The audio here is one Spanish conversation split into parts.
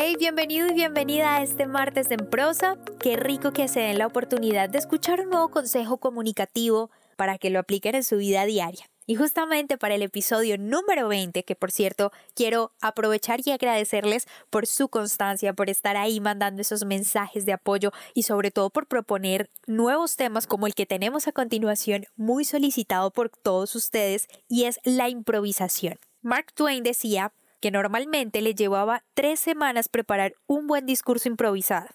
Hey, bienvenido y bienvenida a este martes en prosa. Qué rico que se den la oportunidad de escuchar un nuevo consejo comunicativo para que lo apliquen en su vida diaria. Y justamente para el episodio número 20, que por cierto quiero aprovechar y agradecerles por su constancia, por estar ahí mandando esos mensajes de apoyo y sobre todo por proponer nuevos temas como el que tenemos a continuación, muy solicitado por todos ustedes, y es la improvisación. Mark Twain decía que normalmente le llevaba tres semanas preparar un buen discurso improvisado.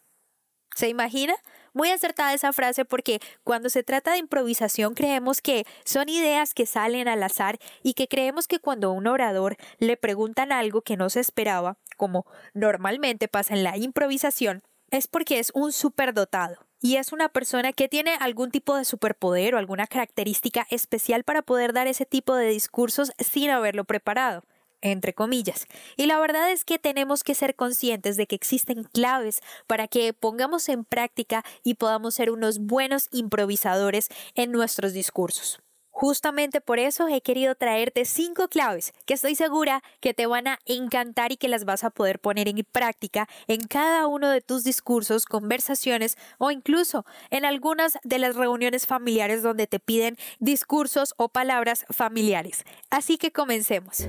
¿Se imagina? Muy acertada esa frase porque cuando se trata de improvisación creemos que son ideas que salen al azar y que creemos que cuando a un orador le preguntan algo que no se esperaba, como normalmente pasa en la improvisación, es porque es un superdotado y es una persona que tiene algún tipo de superpoder o alguna característica especial para poder dar ese tipo de discursos sin haberlo preparado entre comillas. Y la verdad es que tenemos que ser conscientes de que existen claves para que pongamos en práctica y podamos ser unos buenos improvisadores en nuestros discursos. Justamente por eso he querido traerte cinco claves que estoy segura que te van a encantar y que las vas a poder poner en práctica en cada uno de tus discursos, conversaciones o incluso en algunas de las reuniones familiares donde te piden discursos o palabras familiares. Así que comencemos.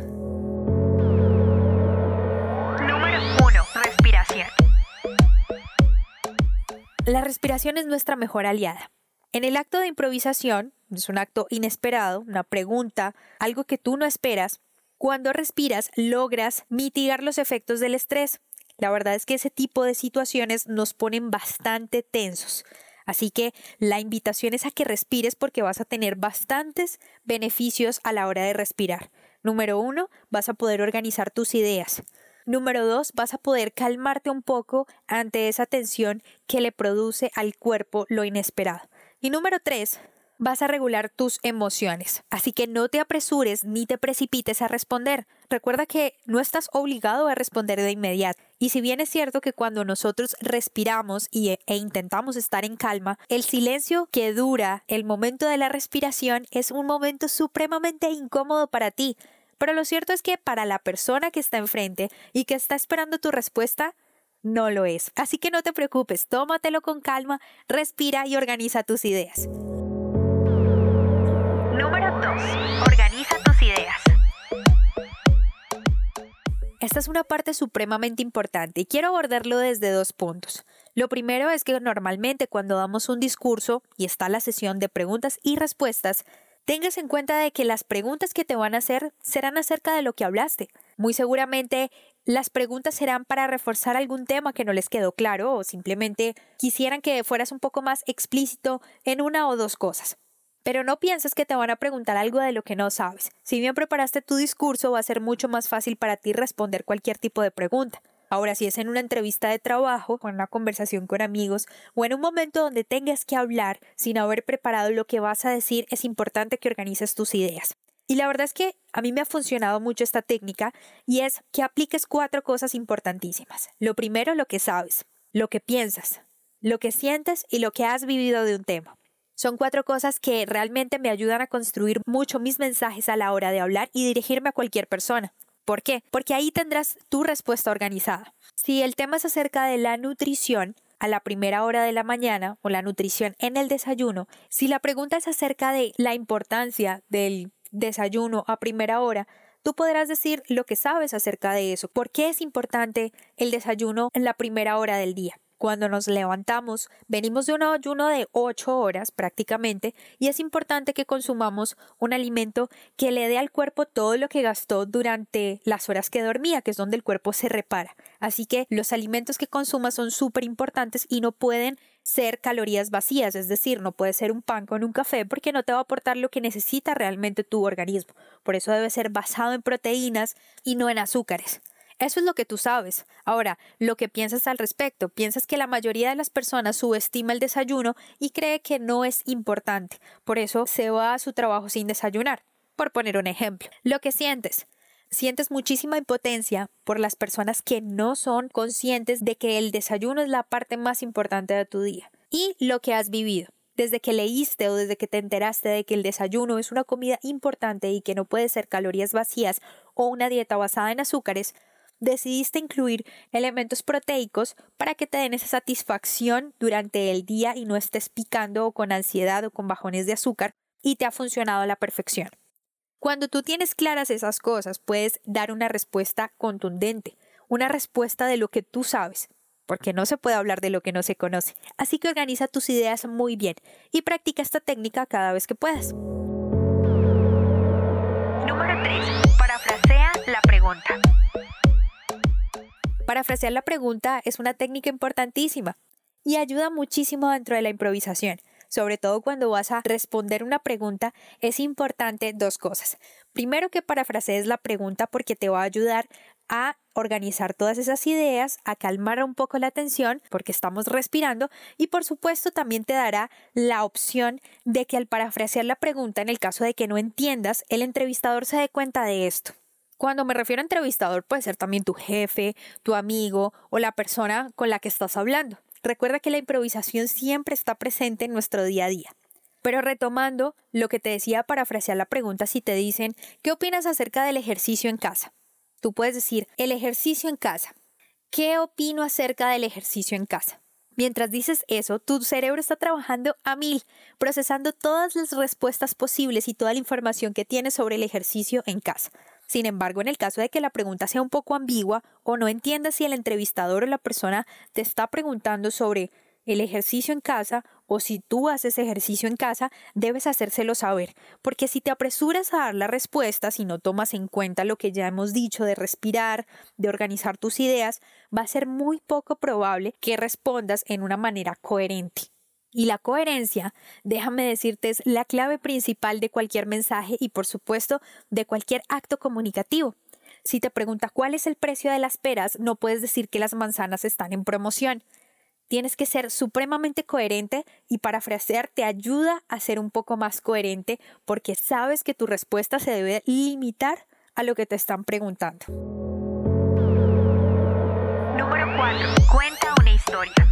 La respiración es nuestra mejor aliada. En el acto de improvisación, es un acto inesperado, una pregunta, algo que tú no esperas, cuando respiras logras mitigar los efectos del estrés. La verdad es que ese tipo de situaciones nos ponen bastante tensos. Así que la invitación es a que respires porque vas a tener bastantes beneficios a la hora de respirar. Número uno, vas a poder organizar tus ideas. Número dos, vas a poder calmarte un poco ante esa tensión que le produce al cuerpo lo inesperado. Y número tres, vas a regular tus emociones. Así que no te apresures ni te precipites a responder. Recuerda que no estás obligado a responder de inmediato. Y si bien es cierto que cuando nosotros respiramos y, e intentamos estar en calma, el silencio que dura el momento de la respiración es un momento supremamente incómodo para ti. Pero lo cierto es que para la persona que está enfrente y que está esperando tu respuesta, no lo es. Así que no te preocupes, tómatelo con calma, respira y organiza tus ideas. Número 2. Organiza tus ideas. Esta es una parte supremamente importante y quiero abordarlo desde dos puntos. Lo primero es que normalmente cuando damos un discurso y está la sesión de preguntas y respuestas, tengas en cuenta de que las preguntas que te van a hacer serán acerca de lo que hablaste. Muy seguramente las preguntas serán para reforzar algún tema que no les quedó claro o simplemente quisieran que fueras un poco más explícito en una o dos cosas. Pero no pienses que te van a preguntar algo de lo que no sabes. Si bien preparaste tu discurso, va a ser mucho más fácil para ti responder cualquier tipo de pregunta. Ahora, si es en una entrevista de trabajo, con una conversación con amigos o en un momento donde tengas que hablar sin haber preparado lo que vas a decir, es importante que organices tus ideas. Y la verdad es que a mí me ha funcionado mucho esta técnica y es que apliques cuatro cosas importantísimas. Lo primero, lo que sabes, lo que piensas, lo que sientes y lo que has vivido de un tema. Son cuatro cosas que realmente me ayudan a construir mucho mis mensajes a la hora de hablar y dirigirme a cualquier persona. ¿Por qué? Porque ahí tendrás tu respuesta organizada. Si el tema es acerca de la nutrición, a la primera hora de la mañana o la nutrición en el desayuno, si la pregunta es acerca de la importancia del desayuno a primera hora, tú podrás decir lo que sabes acerca de eso. ¿Por qué es importante el desayuno en la primera hora del día? Cuando nos levantamos, venimos de un ayuno de 8 horas prácticamente y es importante que consumamos un alimento que le dé al cuerpo todo lo que gastó durante las horas que dormía, que es donde el cuerpo se repara. Así que los alimentos que consumas son súper importantes y no pueden ser calorías vacías, es decir, no puede ser un pan con un café porque no te va a aportar lo que necesita realmente tu organismo. Por eso debe ser basado en proteínas y no en azúcares. Eso es lo que tú sabes. Ahora, lo que piensas al respecto, piensas que la mayoría de las personas subestima el desayuno y cree que no es importante. Por eso se va a su trabajo sin desayunar. Por poner un ejemplo, lo que sientes. Sientes muchísima impotencia por las personas que no son conscientes de que el desayuno es la parte más importante de tu día. Y lo que has vivido desde que leíste o desde que te enteraste de que el desayuno es una comida importante y que no puede ser calorías vacías o una dieta basada en azúcares, decidiste incluir elementos proteicos para que te den esa satisfacción durante el día y no estés picando o con ansiedad o con bajones de azúcar y te ha funcionado a la perfección. Cuando tú tienes claras esas cosas, puedes dar una respuesta contundente, una respuesta de lo que tú sabes, porque no se puede hablar de lo que no se conoce. Así que organiza tus ideas muy bien y practica esta técnica cada vez que puedas. Parafrasear la pregunta es una técnica importantísima y ayuda muchísimo dentro de la improvisación. Sobre todo cuando vas a responder una pregunta, es importante dos cosas. Primero que parafrasees la pregunta porque te va a ayudar a organizar todas esas ideas, a calmar un poco la tensión porque estamos respirando y por supuesto también te dará la opción de que al parafrasear la pregunta en el caso de que no entiendas, el entrevistador se dé cuenta de esto. Cuando me refiero a entrevistador puede ser también tu jefe, tu amigo o la persona con la que estás hablando. Recuerda que la improvisación siempre está presente en nuestro día a día. Pero retomando lo que te decía para frasear la pregunta, si te dicen, ¿qué opinas acerca del ejercicio en casa? Tú puedes decir, el ejercicio en casa. ¿Qué opino acerca del ejercicio en casa? Mientras dices eso, tu cerebro está trabajando a mil, procesando todas las respuestas posibles y toda la información que tienes sobre el ejercicio en casa. Sin embargo, en el caso de que la pregunta sea un poco ambigua o no entiendas si el entrevistador o la persona te está preguntando sobre el ejercicio en casa o si tú haces ejercicio en casa, debes hacérselo saber, porque si te apresuras a dar la respuesta, si no tomas en cuenta lo que ya hemos dicho de respirar, de organizar tus ideas, va a ser muy poco probable que respondas en una manera coherente. Y la coherencia, déjame decirte, es la clave principal de cualquier mensaje y por supuesto de cualquier acto comunicativo. Si te pregunta cuál es el precio de las peras, no puedes decir que las manzanas están en promoción. Tienes que ser supremamente coherente y parafrasear te ayuda a ser un poco más coherente porque sabes que tu respuesta se debe limitar a lo que te están preguntando. Número 4. Cuenta una historia.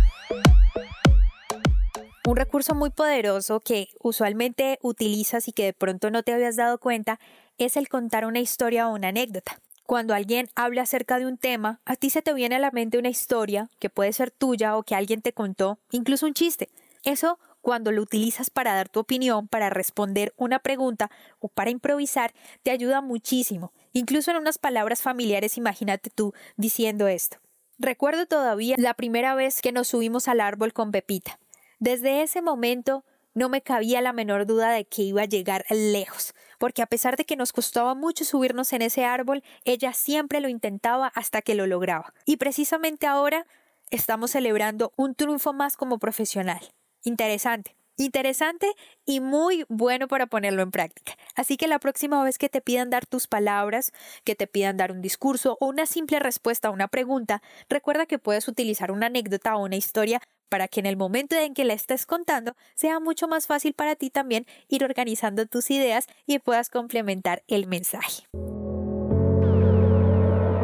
Un recurso muy poderoso que usualmente utilizas y que de pronto no te habías dado cuenta es el contar una historia o una anécdota. Cuando alguien habla acerca de un tema, a ti se te viene a la mente una historia que puede ser tuya o que alguien te contó, incluso un chiste. Eso cuando lo utilizas para dar tu opinión, para responder una pregunta o para improvisar, te ayuda muchísimo. Incluso en unas palabras familiares, imagínate tú diciendo esto. Recuerdo todavía la primera vez que nos subimos al árbol con Pepita. Desde ese momento no me cabía la menor duda de que iba a llegar lejos, porque a pesar de que nos costaba mucho subirnos en ese árbol, ella siempre lo intentaba hasta que lo lograba. Y precisamente ahora estamos celebrando un triunfo más como profesional. Interesante. Interesante y muy bueno para ponerlo en práctica. Así que la próxima vez que te pidan dar tus palabras, que te pidan dar un discurso o una simple respuesta a una pregunta, recuerda que puedes utilizar una anécdota o una historia para que en el momento en que la estés contando sea mucho más fácil para ti también ir organizando tus ideas y puedas complementar el mensaje.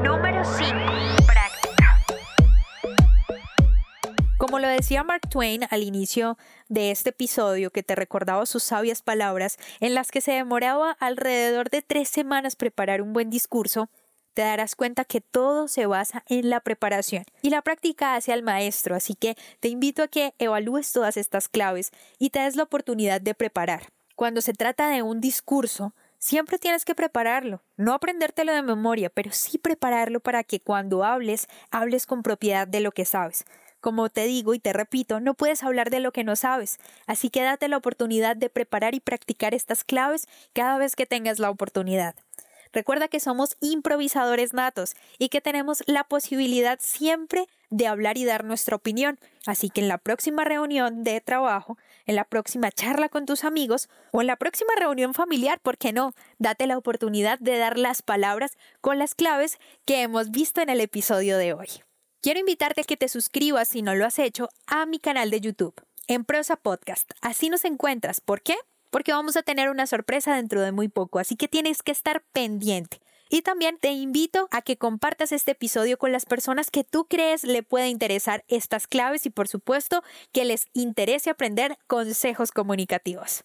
Número 5. Como lo decía Mark Twain al inicio de este episodio, que te recordaba sus sabias palabras, en las que se demoraba alrededor de tres semanas preparar un buen discurso, te darás cuenta que todo se basa en la preparación y la práctica hace al maestro, así que te invito a que evalúes todas estas claves y te des la oportunidad de preparar. Cuando se trata de un discurso, siempre tienes que prepararlo, no aprendértelo de memoria, pero sí prepararlo para que cuando hables, hables con propiedad de lo que sabes. Como te digo y te repito, no puedes hablar de lo que no sabes, así que date la oportunidad de preparar y practicar estas claves cada vez que tengas la oportunidad. Recuerda que somos improvisadores natos y que tenemos la posibilidad siempre de hablar y dar nuestra opinión. Así que en la próxima reunión de trabajo, en la próxima charla con tus amigos o en la próxima reunión familiar, ¿por qué no? Date la oportunidad de dar las palabras con las claves que hemos visto en el episodio de hoy. Quiero invitarte a que te suscribas, si no lo has hecho, a mi canal de YouTube, en Prosa Podcast. Así nos encuentras. ¿Por qué? Porque vamos a tener una sorpresa dentro de muy poco, así que tienes que estar pendiente. Y también te invito a que compartas este episodio con las personas que tú crees le pueda interesar estas claves y por supuesto que les interese aprender consejos comunicativos.